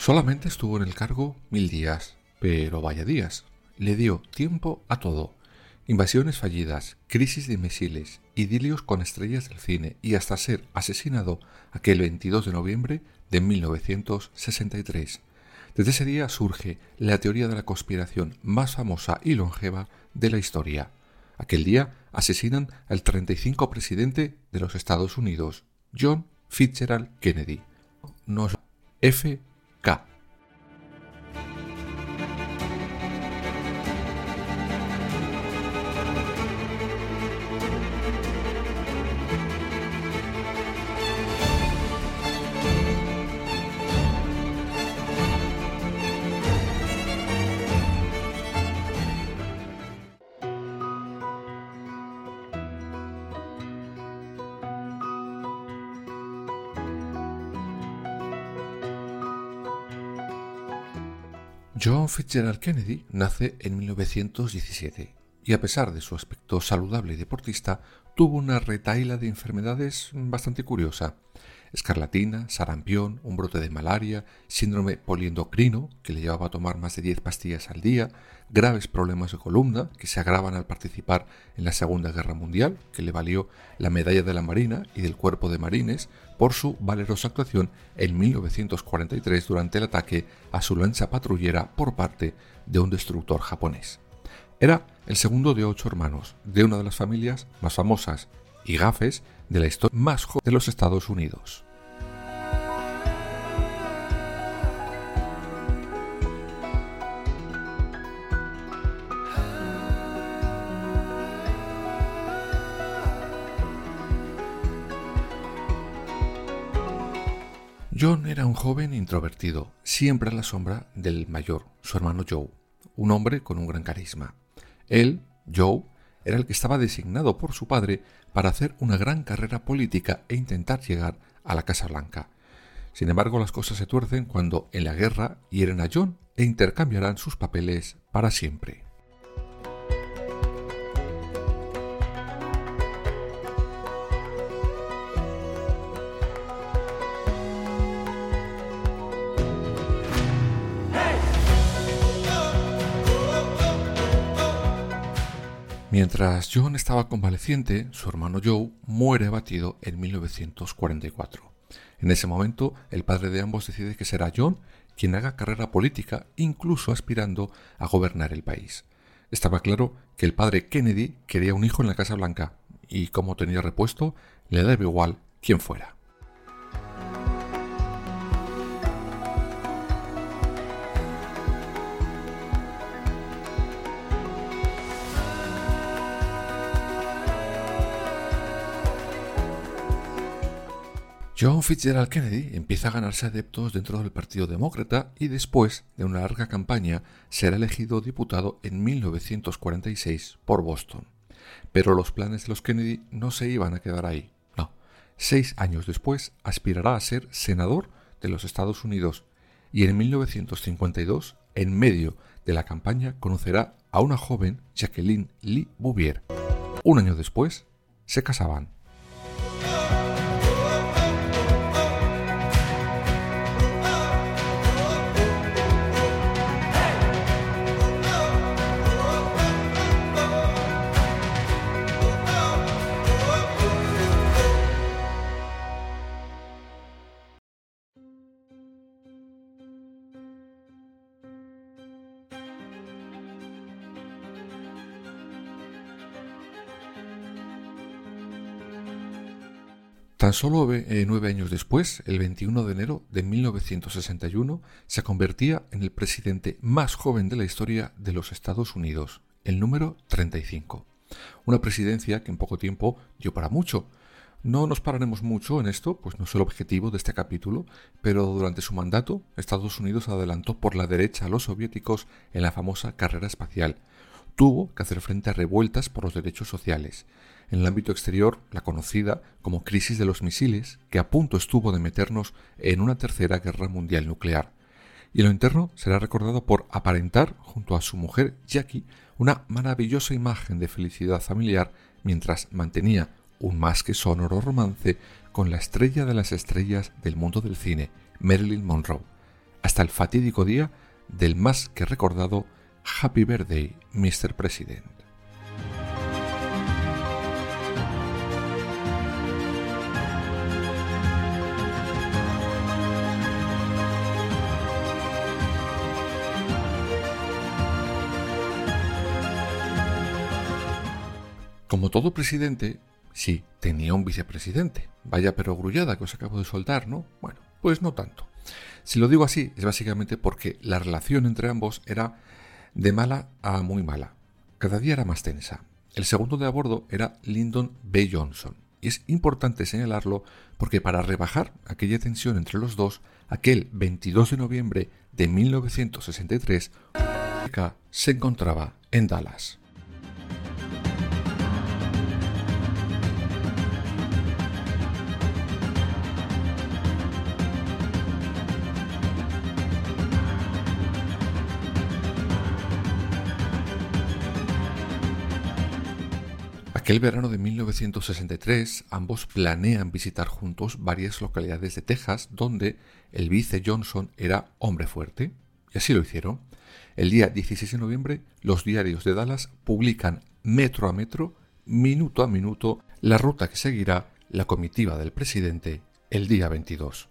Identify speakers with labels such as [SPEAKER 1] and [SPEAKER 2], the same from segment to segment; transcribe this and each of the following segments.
[SPEAKER 1] Solamente estuvo en el cargo mil días, pero vaya días. Le dio tiempo a todo. Invasiones fallidas, crisis de misiles, idilios con estrellas del cine y hasta ser asesinado aquel 22 de noviembre de 1963. Desde ese día surge la teoría de la conspiración más famosa y longeva de la historia. Aquel día asesinan al 35 presidente de los Estados Unidos, John Fitzgerald Kennedy. F John Fitzgerald Kennedy nace en 1917 y a pesar de su aspecto saludable y deportista, tuvo una retaila de enfermedades bastante curiosa. Escarlatina, sarampión, un brote de malaria, síndrome poliendocrino, que le llevaba a tomar más de 10 pastillas al día, graves problemas de columna, que se agravan al participar en la Segunda Guerra Mundial, que le valió la medalla de la Marina y del Cuerpo de Marines por su valerosa actuación en 1943 durante el ataque a su lancha patrullera por parte de un destructor japonés. Era el segundo de ocho hermanos, de una de las familias más famosas y gafes de la historia más joven de los Estados Unidos. John era un joven introvertido, siempre a la sombra del mayor, su hermano Joe, un hombre con un gran carisma. Él, Joe, era el que estaba designado por su padre para hacer una gran carrera política e intentar llegar a la Casa Blanca. Sin embargo, las cosas se tuercen cuando en la guerra hieren a John e intercambiarán sus papeles para siempre. Mientras John estaba convaleciente, su hermano Joe muere abatido en 1944. En ese momento, el padre de ambos decide que será John quien haga carrera política, incluso aspirando a gobernar el país. Estaba claro que el padre Kennedy quería un hijo en la Casa Blanca, y como tenía repuesto, le daba igual quién fuera. John Fitzgerald Kennedy empieza a ganarse adeptos dentro del Partido Demócrata y después de una larga campaña será elegido diputado en 1946 por Boston. Pero los planes de los Kennedy no se iban a quedar ahí. No. Seis años después aspirará a ser senador de los Estados Unidos y en 1952, en medio de la campaña, conocerá a una joven Jacqueline Lee Bouvier. Un año después, se casaban. Tan solo eh, nueve años después, el 21 de enero de 1961, se convertía en el presidente más joven de la historia de los Estados Unidos, el número 35. Una presidencia que en poco tiempo dio para mucho. No nos pararemos mucho en esto, pues no es el objetivo de este capítulo, pero durante su mandato Estados Unidos adelantó por la derecha a los soviéticos en la famosa carrera espacial. Tuvo que hacer frente a revueltas por los derechos sociales. En el ámbito exterior, la conocida como crisis de los misiles, que a punto estuvo de meternos en una tercera guerra mundial nuclear. Y en lo interno será recordado por aparentar, junto a su mujer Jackie, una maravillosa imagen de felicidad familiar mientras mantenía un más que sonoro romance con la estrella de las estrellas del mundo del cine, Marilyn Monroe, hasta el fatídico día del más que recordado Happy Birthday, Mr. President. Como todo presidente, sí, tenía un vicepresidente. Vaya pero grullada que os acabo de soltar, ¿no? Bueno, pues no tanto. Si lo digo así, es básicamente porque la relación entre ambos era de mala a muy mala. Cada día era más tensa. El segundo de a bordo era Lyndon B. Johnson. Y es importante señalarlo porque para rebajar aquella tensión entre los dos, aquel 22 de noviembre de 1963, se encontraba en Dallas. Aquel verano de 1963, ambos planean visitar juntos varias localidades de Texas donde el vice Johnson era hombre fuerte, y así lo hicieron. El día 16 de noviembre, los diarios de Dallas publican metro a metro, minuto a minuto, la ruta que seguirá la comitiva del presidente el día 22.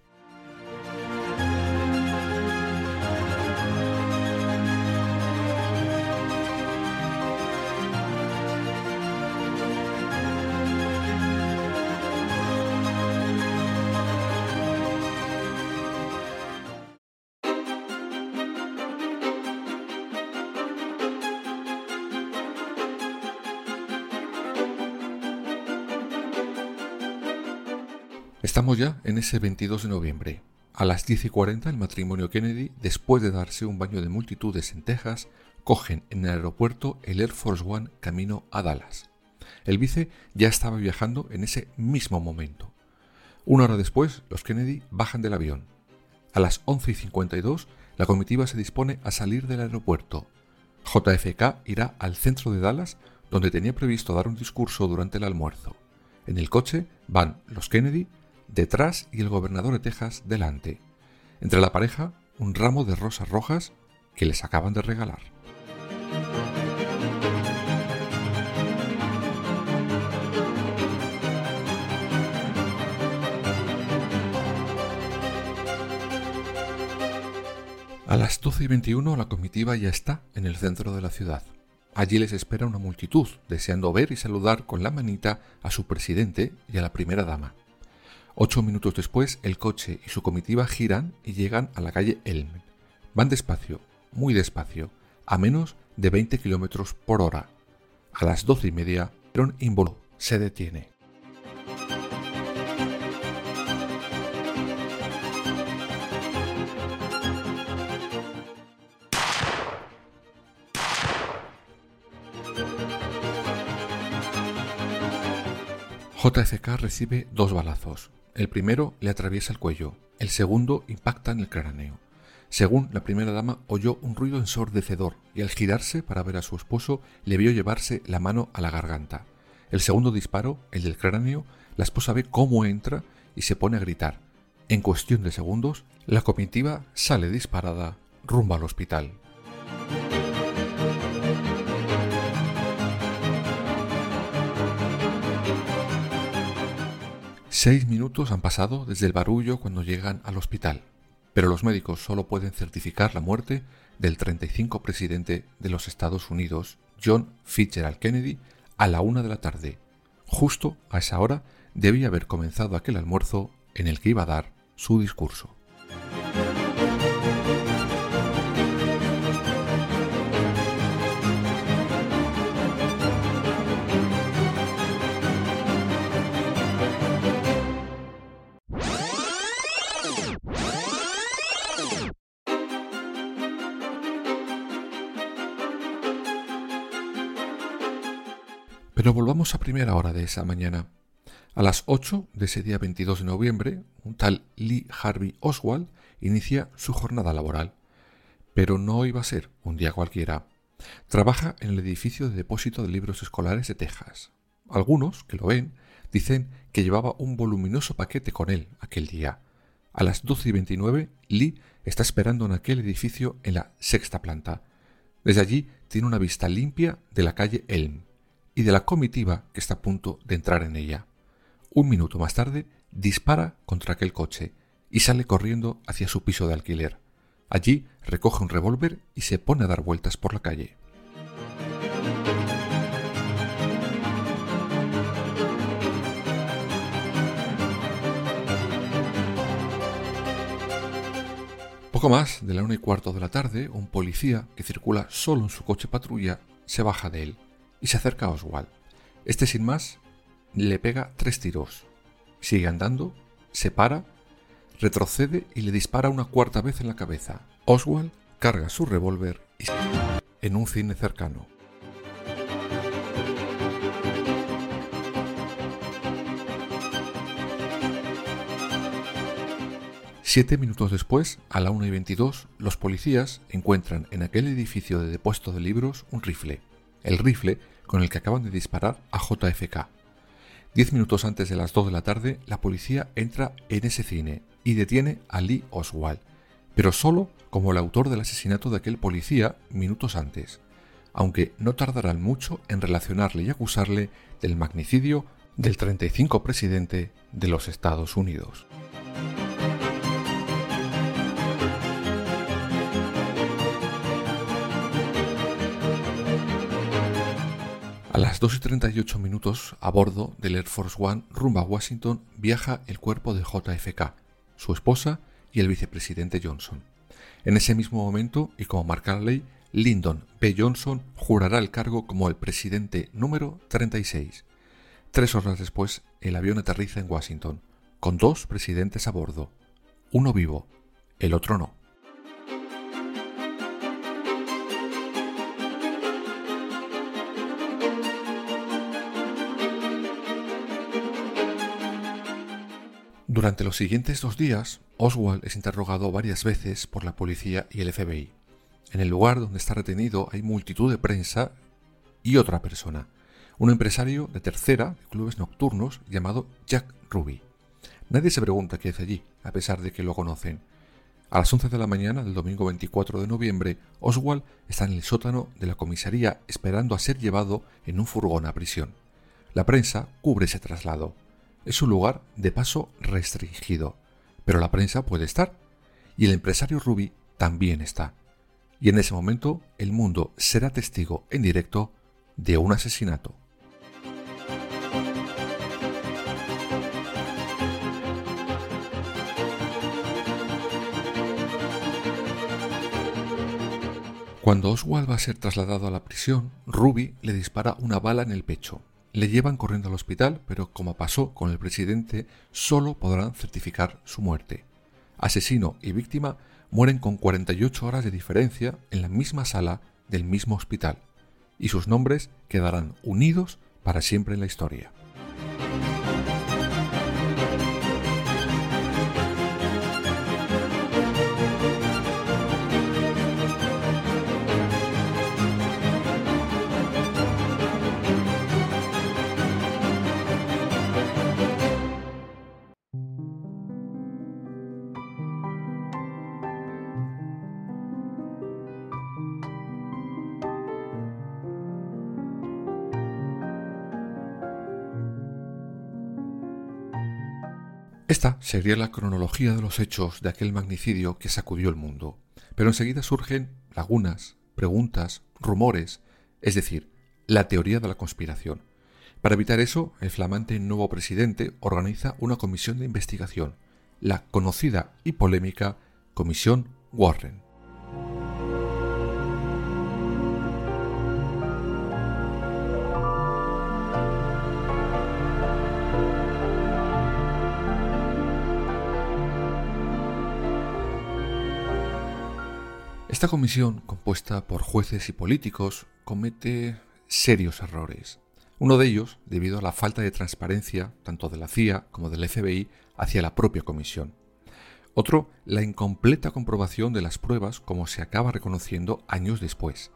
[SPEAKER 1] Estamos ya en ese 22 de noviembre. A las 10 y 40 el matrimonio Kennedy, después de darse un baño de multitudes en Texas, cogen en el aeropuerto el Air Force One camino a Dallas. El vice ya estaba viajando en ese mismo momento. Una hora después, los Kennedy bajan del avión. A las 11 y 52, la comitiva se dispone a salir del aeropuerto. JFK irá al centro de Dallas, donde tenía previsto dar un discurso durante el almuerzo. En el coche van los Kennedy, detrás y el gobernador de Texas delante. Entre la pareja, un ramo de rosas rojas que les acaban de regalar. A las 12 y 21 la comitiva ya está en el centro de la ciudad. Allí les espera una multitud, deseando ver y saludar con la manita a su presidente y a la primera dama. Ocho minutos después, el coche y su comitiva giran y llegan a la calle Elm. Van despacio, muy despacio, a menos de 20 kilómetros por hora. A las doce y media, Tron Involo se detiene. JFK recibe dos balazos. El primero le atraviesa el cuello, el segundo impacta en el cráneo. Según la primera dama, oyó un ruido ensordecedor y al girarse para ver a su esposo le vio llevarse la mano a la garganta. El segundo disparo, el del cráneo, la esposa ve cómo entra y se pone a gritar. En cuestión de segundos, la comitiva sale disparada rumbo al hospital. Seis minutos han pasado desde el barullo cuando llegan al hospital, pero los médicos solo pueden certificar la muerte del 35 presidente de los Estados Unidos, John Fitzgerald Kennedy, a la una de la tarde. Justo a esa hora debía haber comenzado aquel almuerzo en el que iba a dar su discurso. Volvamos a primera hora de esa mañana. A las 8 de ese día 22 de noviembre, un tal Lee Harvey Oswald inicia su jornada laboral. Pero no iba a ser un día cualquiera. Trabaja en el edificio de depósito de libros escolares de Texas. Algunos, que lo ven, dicen que llevaba un voluminoso paquete con él aquel día. A las 12 y 29, Lee está esperando en aquel edificio en la sexta planta. Desde allí tiene una vista limpia de la calle Elm y de la comitiva que está a punto de entrar en ella. Un minuto más tarde, dispara contra aquel coche y sale corriendo hacia su piso de alquiler. Allí recoge un revólver y se pone a dar vueltas por la calle. Poco más de la una y cuarto de la tarde, un policía que circula solo en su coche patrulla se baja de él y se acerca a Oswald. Este sin más le pega tres tiros. Sigue andando, se para, retrocede y le dispara una cuarta vez en la cabeza. Oswald carga su revólver y en un cine cercano. Siete minutos después, a la 1 y 22, los policías encuentran en aquel edificio de depósito de libros un rifle, el rifle con el que acaban de disparar a JFK. Diez minutos antes de las 2 de la tarde, la policía entra en ese cine y detiene a Lee Oswald, pero solo como el autor del asesinato de aquel policía minutos antes, aunque no tardarán mucho en relacionarle y acusarle del magnicidio del 35 presidente de los Estados Unidos. A las 2 y 38 minutos, a bordo del Air Force One rumbo a Washington, viaja el cuerpo de JFK, su esposa y el vicepresidente Johnson. En ese mismo momento, y como marca la ley, Lyndon B. Johnson jurará el cargo como el presidente número 36. Tres horas después, el avión aterriza en Washington, con dos presidentes a bordo, uno vivo, el otro no. Durante los siguientes dos días, Oswald es interrogado varias veces por la policía y el FBI. En el lugar donde está retenido hay multitud de prensa y otra persona, un empresario de tercera de clubes nocturnos llamado Jack Ruby. Nadie se pregunta qué hace allí, a pesar de que lo conocen. A las 11 de la mañana del domingo 24 de noviembre, Oswald está en el sótano de la comisaría esperando a ser llevado en un furgón a prisión. La prensa cubre ese traslado. Es un lugar de paso restringido, pero la prensa puede estar, y el empresario Ruby también está. Y en ese momento el mundo será testigo en directo de un asesinato. Cuando Oswald va a ser trasladado a la prisión, Ruby le dispara una bala en el pecho le llevan corriendo al hospital, pero como pasó con el presidente, solo podrán certificar su muerte. Asesino y víctima mueren con 48 horas de diferencia en la misma sala del mismo hospital, y sus nombres quedarán unidos para siempre en la historia. Esta sería la cronología de los hechos de aquel magnicidio que sacudió el mundo. Pero enseguida surgen lagunas, preguntas, rumores, es decir, la teoría de la conspiración. Para evitar eso, el flamante nuevo presidente organiza una comisión de investigación, la conocida y polémica Comisión Warren. Esta comisión, compuesta por jueces y políticos, comete serios errores. Uno de ellos debido a la falta de transparencia tanto de la CIA como del FBI hacia la propia comisión. Otro, la incompleta comprobación de las pruebas como se acaba reconociendo años después.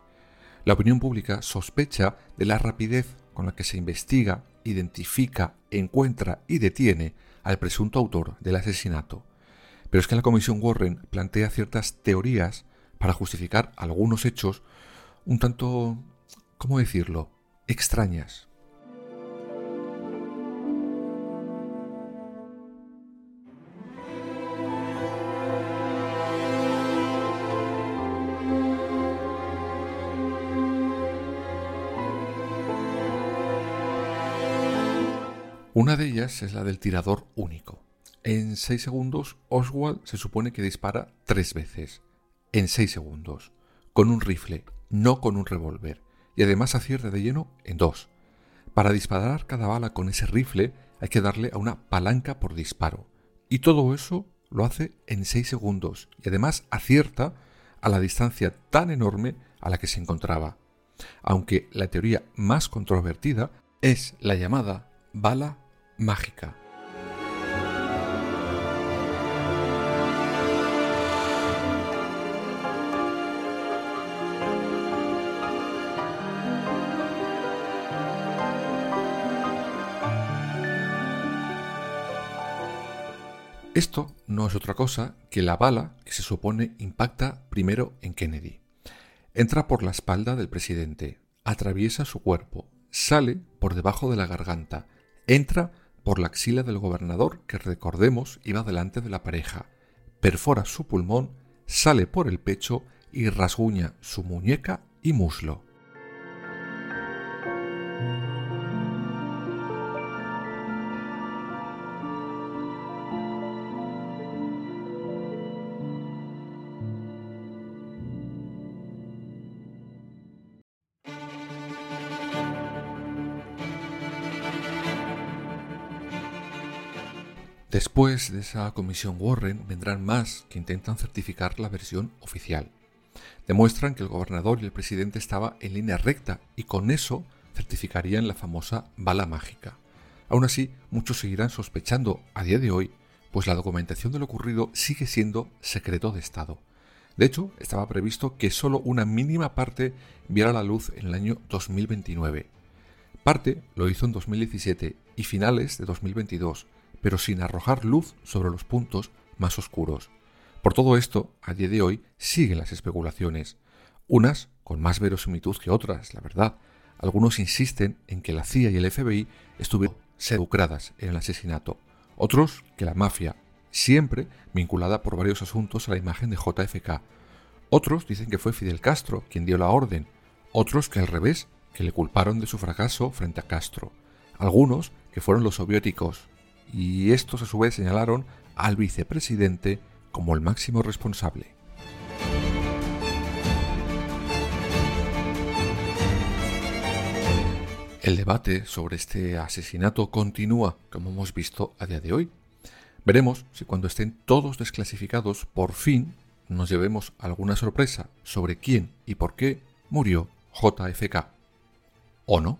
[SPEAKER 1] La opinión pública sospecha de la rapidez con la que se investiga, identifica, encuentra y detiene al presunto autor del asesinato. Pero es que la Comisión Warren plantea ciertas teorías para justificar algunos hechos un tanto, ¿cómo decirlo?, extrañas. Una de ellas es la del tirador único. En 6 segundos, Oswald se supone que dispara tres veces. En 6 segundos. Con un rifle, no con un revólver. Y además acierta de lleno en dos. Para disparar cada bala con ese rifle hay que darle a una palanca por disparo. Y todo eso lo hace en 6 segundos. Y además acierta a la distancia tan enorme a la que se encontraba. Aunque la teoría más controvertida es la llamada bala mágica. Esto no es otra cosa que la bala que se supone impacta primero en Kennedy. Entra por la espalda del presidente, atraviesa su cuerpo, sale por debajo de la garganta, entra por la axila del gobernador, que recordemos iba delante de la pareja, perfora su pulmón, sale por el pecho y rasguña su muñeca y muslo. Después de esa comisión Warren vendrán más que intentan certificar la versión oficial. Demuestran que el gobernador y el presidente estaban en línea recta y con eso certificarían la famosa bala mágica. Aún así, muchos seguirán sospechando a día de hoy, pues la documentación de lo ocurrido sigue siendo secreto de Estado. De hecho, estaba previsto que solo una mínima parte viera la luz en el año 2029. Parte lo hizo en 2017 y finales de 2022, pero sin arrojar luz sobre los puntos más oscuros. Por todo esto, a día de hoy siguen las especulaciones, unas con más verosimilitud que otras, la verdad. Algunos insisten en que la CIA y el FBI estuvieron seducradas en el asesinato, otros que la mafia, siempre vinculada por varios asuntos a la imagen de JFK. Otros dicen que fue Fidel Castro quien dio la orden, otros que al revés, que le culparon de su fracaso frente a Castro. Algunos que fueron los soviéticos, y estos a su vez señalaron al vicepresidente como el máximo responsable. El debate sobre este asesinato continúa, como hemos visto a día de hoy. Veremos si cuando estén todos desclasificados por fin nos llevemos alguna sorpresa sobre quién y por qué murió JFK. ¿O no?